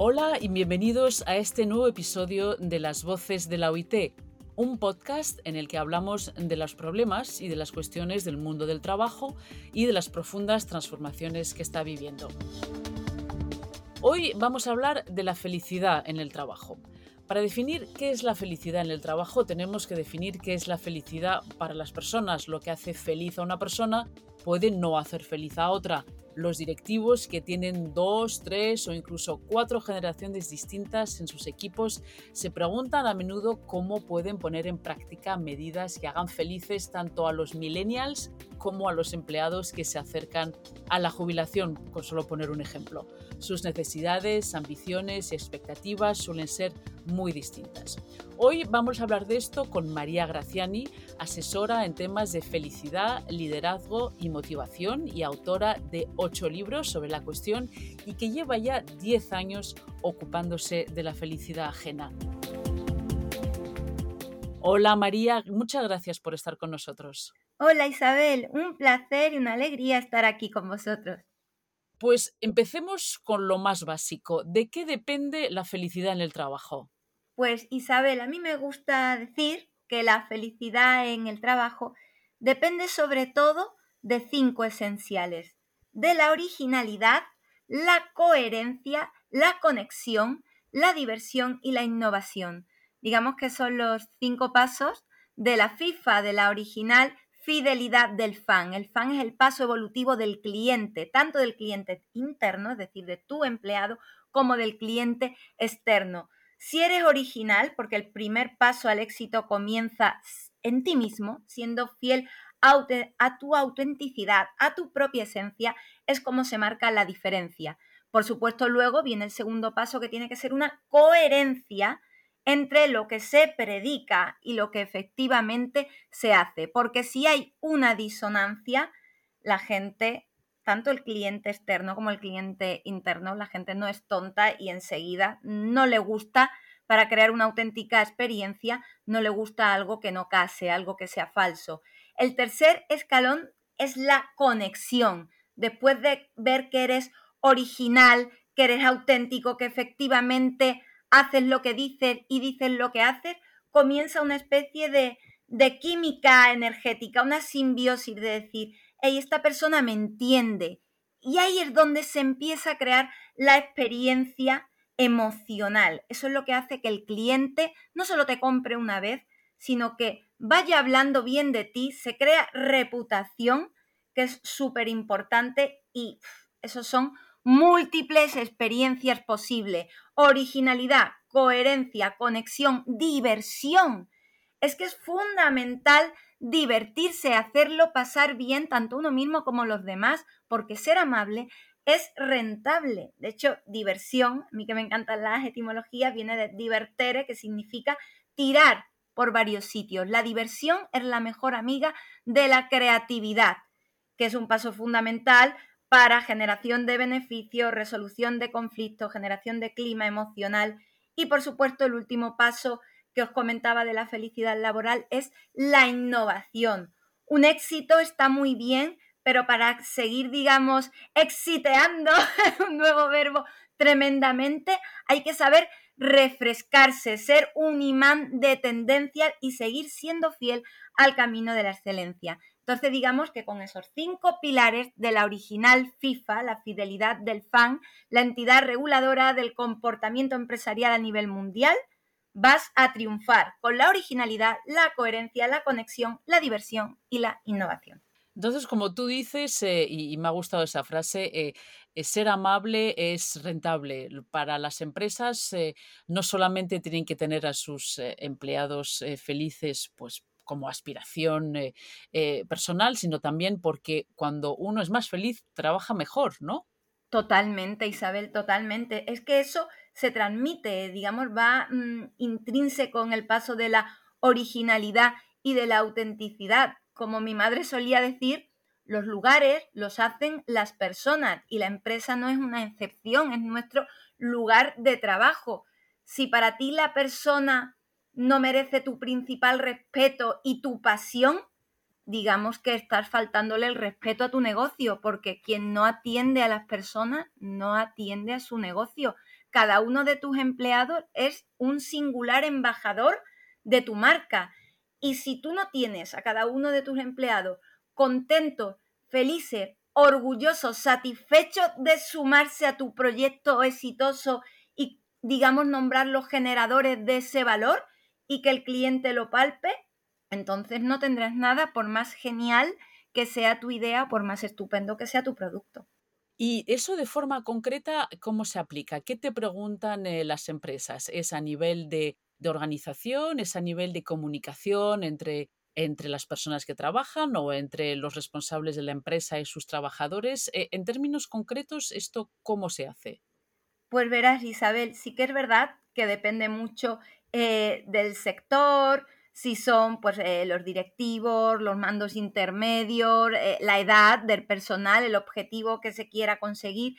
Hola y bienvenidos a este nuevo episodio de Las Voces de la OIT, un podcast en el que hablamos de los problemas y de las cuestiones del mundo del trabajo y de las profundas transformaciones que está viviendo. Hoy vamos a hablar de la felicidad en el trabajo. Para definir qué es la felicidad en el trabajo tenemos que definir qué es la felicidad para las personas. Lo que hace feliz a una persona puede no hacer feliz a otra los directivos que tienen dos, tres o incluso cuatro generaciones distintas en sus equipos se preguntan a menudo cómo pueden poner en práctica medidas que hagan felices tanto a los millennials como a los empleados que se acercan a la jubilación, con solo poner un ejemplo. Sus necesidades, ambiciones y expectativas suelen ser muy distintas. Hoy vamos a hablar de esto con María Graciani, asesora en temas de felicidad, liderazgo y motivación y autora de ocho libros sobre la cuestión y que lleva ya 10 años ocupándose de la felicidad ajena. Hola María, muchas gracias por estar con nosotros. Hola Isabel, un placer y una alegría estar aquí con vosotros. Pues empecemos con lo más básico. ¿De qué depende la felicidad en el trabajo? Pues Isabel, a mí me gusta decir que la felicidad en el trabajo depende sobre todo de cinco esenciales. De la originalidad, la coherencia, la conexión, la diversión y la innovación. Digamos que son los cinco pasos de la FIFA, de la original fidelidad del fan. El fan es el paso evolutivo del cliente, tanto del cliente interno, es decir, de tu empleado, como del cliente externo. Si eres original, porque el primer paso al éxito comienza en ti mismo, siendo fiel a tu autenticidad, a tu propia esencia, es como se marca la diferencia. Por supuesto, luego viene el segundo paso que tiene que ser una coherencia entre lo que se predica y lo que efectivamente se hace. Porque si hay una disonancia, la gente, tanto el cliente externo como el cliente interno, la gente no es tonta y enseguida no le gusta para crear una auténtica experiencia, no le gusta algo que no case, algo que sea falso. El tercer escalón es la conexión. Después de ver que eres original, que eres auténtico, que efectivamente haces lo que dices y dices lo que haces, comienza una especie de, de química energética, una simbiosis de decir, hey, esta persona me entiende. Y ahí es donde se empieza a crear la experiencia emocional. Eso es lo que hace que el cliente no solo te compre una vez, sino que vaya hablando bien de ti, se crea reputación, que es súper importante y esos son múltiples experiencias posibles, originalidad, coherencia, conexión, diversión. Es que es fundamental divertirse, hacerlo pasar bien tanto uno mismo como los demás, porque ser amable es rentable. De hecho, diversión, a mí que me encantan las etimologías, viene de divertere, que significa tirar por varios sitios. La diversión es la mejor amiga de la creatividad, que es un paso fundamental para generación de beneficios, resolución de conflictos, generación de clima emocional y, por supuesto, el último paso que os comentaba de la felicidad laboral es la innovación. Un éxito está muy bien, pero para seguir, digamos, exiteando, un nuevo verbo tremendamente, hay que saber refrescarse, ser un imán de tendencia y seguir siendo fiel al camino de la excelencia. Entonces, digamos que con esos cinco pilares de la original FIFA, la fidelidad del fan, la entidad reguladora del comportamiento empresarial a nivel mundial, vas a triunfar con la originalidad, la coherencia, la conexión, la diversión y la innovación. Entonces, como tú dices, eh, y, me ha gustado esa frase, eh, eh, ser amable es rentable. Para las empresas no solamente tienen que tener a sus empleados felices, pues como aspiración personal, sino también porque cuando uno es más feliz, trabaja mejor, ¿no? Totalmente, Isabel, totalmente. Es que eso se transmite, digamos, va mm, intrínseco en el paso de la originalidad y de la autenticidad. Como mi madre solía decir, los lugares los hacen las personas y la empresa no es una excepción, es nuestro lugar de trabajo. Si para ti la persona no merece tu principal respeto y tu pasión, digamos que estás faltándole el respeto a tu negocio, porque quien no atiende a las personas no atiende a su negocio. cada uno de tus empleados es un singular embajador de tu marca. Y si tú no tienes a cada uno de tus empleados contentos, felices, orgullosos, satisfechos de sumarse a tu proyecto exitoso y, digamos, nombrar los generadores de ese valor y que el cliente lo palpe, entonces no tendrás nada por más genial que sea tu idea, por más estupendo que sea tu producto. Y eso de forma concreta, ¿cómo se aplica? ¿Qué te preguntan eh, las empresas? ¿Es a nivel de, organización? ¿Es a nivel de comunicación entre, entre las personas que trabajan o entre los responsables de la empresa y sus trabajadores? Eh, en términos concretos, ¿esto cómo se hace? Pues verás, Isabel, sí que es verdad que depende mucho eh, del sector, si son pues, eh, los directivos, los mandos intermedios, la edad del personal, el objetivo que se quiera conseguir.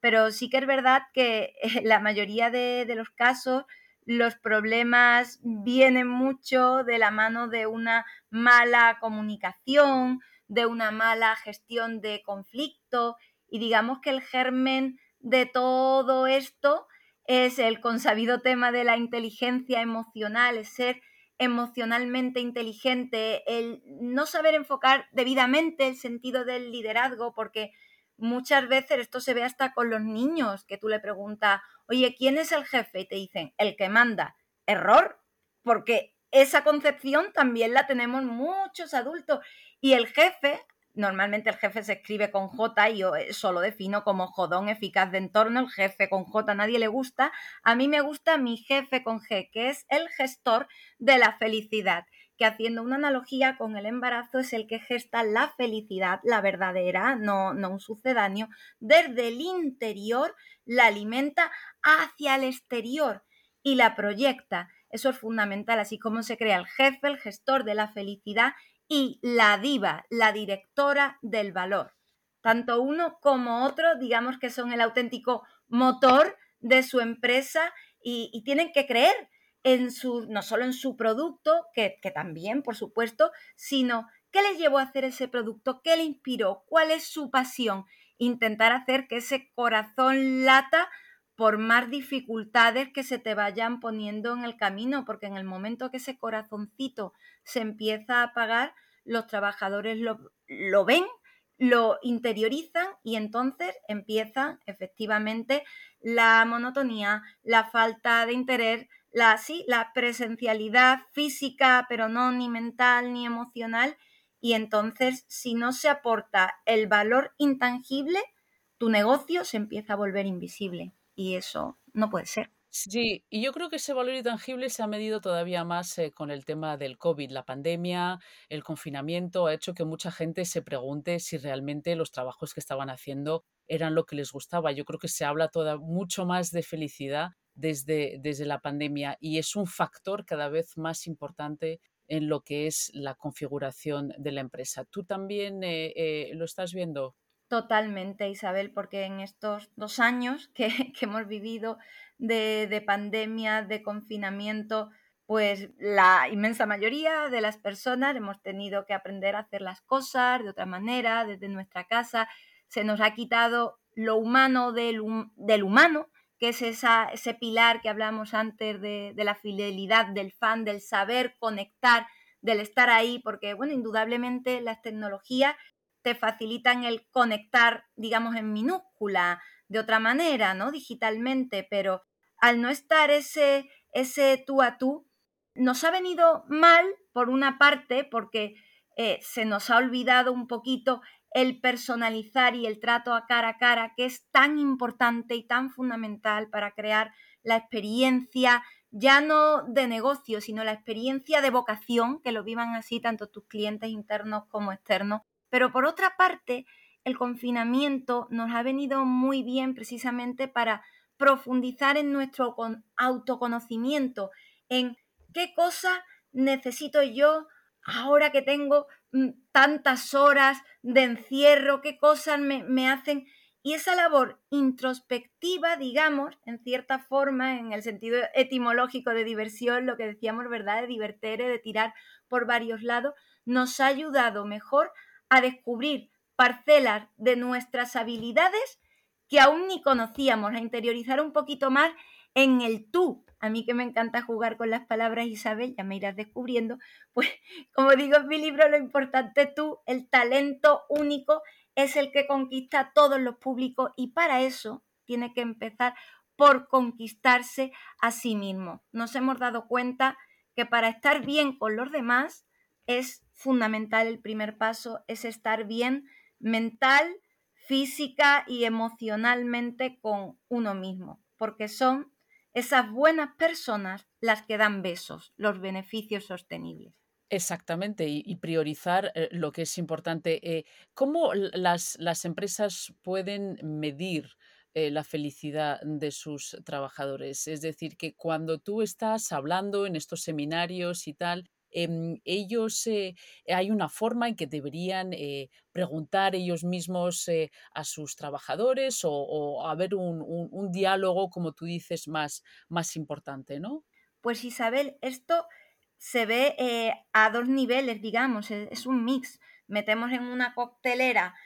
Pero sí que es verdad que la mayoría de, de los casos los problemas vienen mucho de la mano de una mala comunicación, de una mala gestión de conflicto y digamos que el germen de todo esto es el consabido tema de la inteligencia emocional, es ser emocionalmente inteligente, el no saber enfocar debidamente el sentido del liderazgo, porque muchas veces esto se ve hasta con los niños, que tú le preguntas, oye, ¿quién es el jefe? Y te dicen, el que manda. Error, porque esa concepción también la tenemos muchos adultos y el jefe Normalmente el jefe se escribe con J y yo eh, solo defino como jodón eficaz de entorno. El jefe con J a nadie le gusta. A mí me gusta mi jefe con G, que es el gestor de la felicidad, haciendo una analogía con el embarazo es el que gesta la felicidad, la verdadera, no, no un sucedáneo, desde el interior la alimenta hacia el exterior y la proyecta. Eso es fundamental, así como se crea el jefe, el gestor de la felicidad y la diva, la directora del valor. Tanto uno como otro, digamos que son el auténtico motor de su empresa y, tienen que creer en su, no solo en su producto, que, que también, por supuesto, sino qué les llevó a hacer ese producto, qué le inspiró, cuál es su pasión. Intentar hacer que ese corazón lata por más dificultades que se te vayan poniendo en el camino, porque en el momento que ese corazoncito se empieza a apagar, los trabajadores lo, ven, lo interiorizan y entonces empieza efectivamente la monotonía, la falta de interés, la, sí, la presencialidad física, pero no ni mental ni emocional. Y entonces, si no se aporta el valor intangible, tu negocio se empieza a volver invisible. Y eso no puede ser. Sí, y yo creo que ese valor intangible se ha medido todavía más eh, con el tema del COVID. La pandemia, el confinamiento ha hecho que mucha gente se pregunte si realmente los trabajos que estaban haciendo eran lo que les gustaba. Yo creo que se habla toda, mucho más de felicidad desde, desde la pandemia y es un factor cada vez más importante en lo que es la configuración de la empresa. ¿Tú también eh, eh, lo estás viendo? Totalmente, Isabel, porque en estos dos años que, hemos vivido de, pandemia, de confinamiento, pues la inmensa mayoría de las personas hemos tenido que aprender a hacer las cosas de otra manera, desde nuestra casa. Se nos ha quitado lo humano del, humano, que es ese pilar que hablamos antes de, de la fidelidad del fan, del saber conectar, del estar ahí, porque, bueno, indudablemente las tecnologías te facilitan el conectar, digamos, en minúscula, de otra manera, ¿no? Digitalmente, pero al no estar ese, ese tú a tú, nos ha venido mal, por una parte, porque eh, se nos ha olvidado un poquito el personalizar y el trato a cara a cara, que es tan importante y tan fundamental para crear la experiencia, ya no de negocio, sino la experiencia de vocación, que lo vivan así tanto tus clientes internos como externos, pero por otra parte, el confinamiento nos ha venido muy bien precisamente para profundizar en nuestro autoconocimiento, en qué cosa necesito yo ahora que tengo tantas horas de encierro, qué cosas me, me hacen. Y esa labor introspectiva, digamos, en cierta forma, en el sentido etimológico de diversión, lo que decíamos, ¿verdad? De divertir, de tirar por varios lados, nos ha ayudado mejor a descubrir parcelas de nuestras habilidades que aún ni conocíamos, a interiorizar un poquito más en el tú. A mí que me encanta jugar con las palabras, Isabel, ya me irás descubriendo, pues como digo en mi libro, lo importante tú, el talento único es el que conquista a todos los públicos y para eso tiene que empezar por conquistarse a sí mismo. Nos hemos dado cuenta que para estar bien con los demás es fundamental el primer paso, es estar bien mental, física y emocionalmente con uno mismo, porque son esas buenas personas las que dan besos, los beneficios sostenibles. Exactamente, y, priorizar eh, lo que es importante. Eh, ¿Cómo las, las, empresas pueden medir eh, la felicidad de sus trabajadores? Es decir, que cuando tú estás hablando en estos seminarios y tal, em, ellos, hay una forma en que deberían preguntar ellos mismos a sus trabajadores o, haber un, un, diálogo, como tú dices, más, más importante, ¿no? Pues Isabel, esto se ve eh, a dos niveles, digamos, es, un mix. Metemos en una coctelera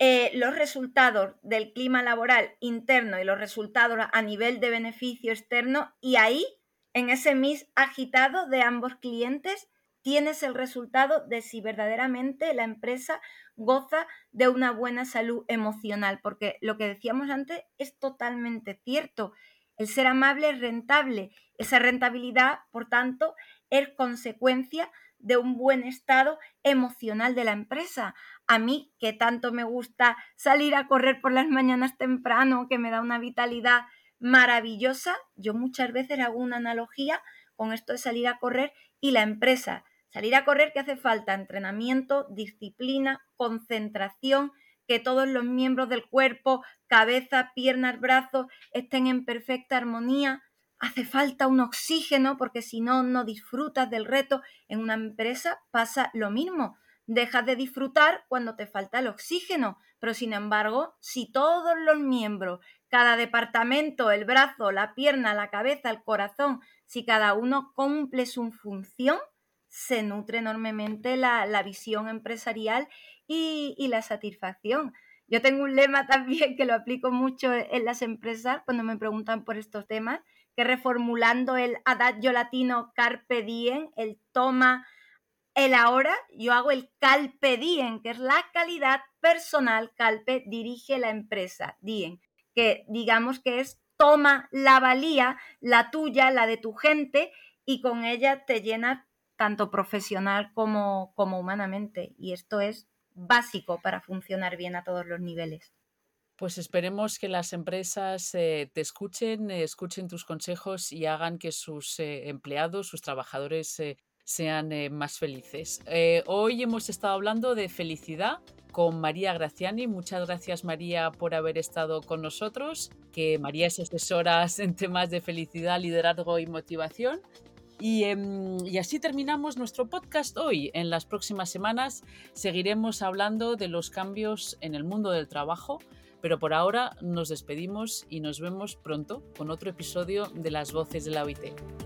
eh, los resultados del clima laboral interno y los resultados a nivel de beneficio externo y ahí, en ese mix agitado de ambos clientes, tienes el resultado de si verdaderamente la empresa goza de una buena salud emocional, porque lo que decíamos antes es totalmente cierto. El ser amable es rentable. Esa rentabilidad, por tanto, es consecuencia de un buen estado emocional de la empresa. A mí, que tanto me gusta salir a correr por las mañanas temprano, que me da una vitalidad maravillosa, yo muchas veces hago una analogía con esto de salir a correr y la empresa. Salir a correr que hace falta entrenamiento, disciplina, concentración, que todos los miembros del cuerpo, cabeza, piernas, brazos estén en perfecta armonía, hace falta un oxígeno porque si no, no disfrutas del reto. En una empresa pasa lo mismo. Dejas de disfrutar cuando te falta el oxígeno, pero sin embargo, si todos los miembros, cada departamento, el brazo, la pierna, la cabeza, el corazón, si cada uno cumple su función, se nutre enormemente la, visión empresarial y, y la satisfacción. Yo tengo un lema también que lo aplico mucho en las empresas cuando me preguntan por estos temas, que reformulando el adagio latino carpe diem, el toma el ahora, yo hago el calpe diem, que es la calidad personal, calpe dirige la empresa, diem, que digamos que es toma la valía, la tuya, la de tu gente, y con ella te llena tanto profesional como, como humanamente. Y esto es básico para funcionar bien a todos los niveles. Pues esperemos que las empresas eh, te escuchen, eh, escuchen tus consejos y hagan que sus eh, empleados, sus trabajadores sean más felices. hoy hemos estado hablando de felicidad con María Graciani. Muchas gracias María por haber estado con nosotros, que María es asesora en temas de felicidad, liderazgo y motivación. Y, em, y, así terminamos nuestro podcast hoy. En las próximas semanas seguiremos hablando de los cambios en el mundo del trabajo pero por ahora nos despedimos y nos vemos pronto con otro episodio de Las Voces de la OIT.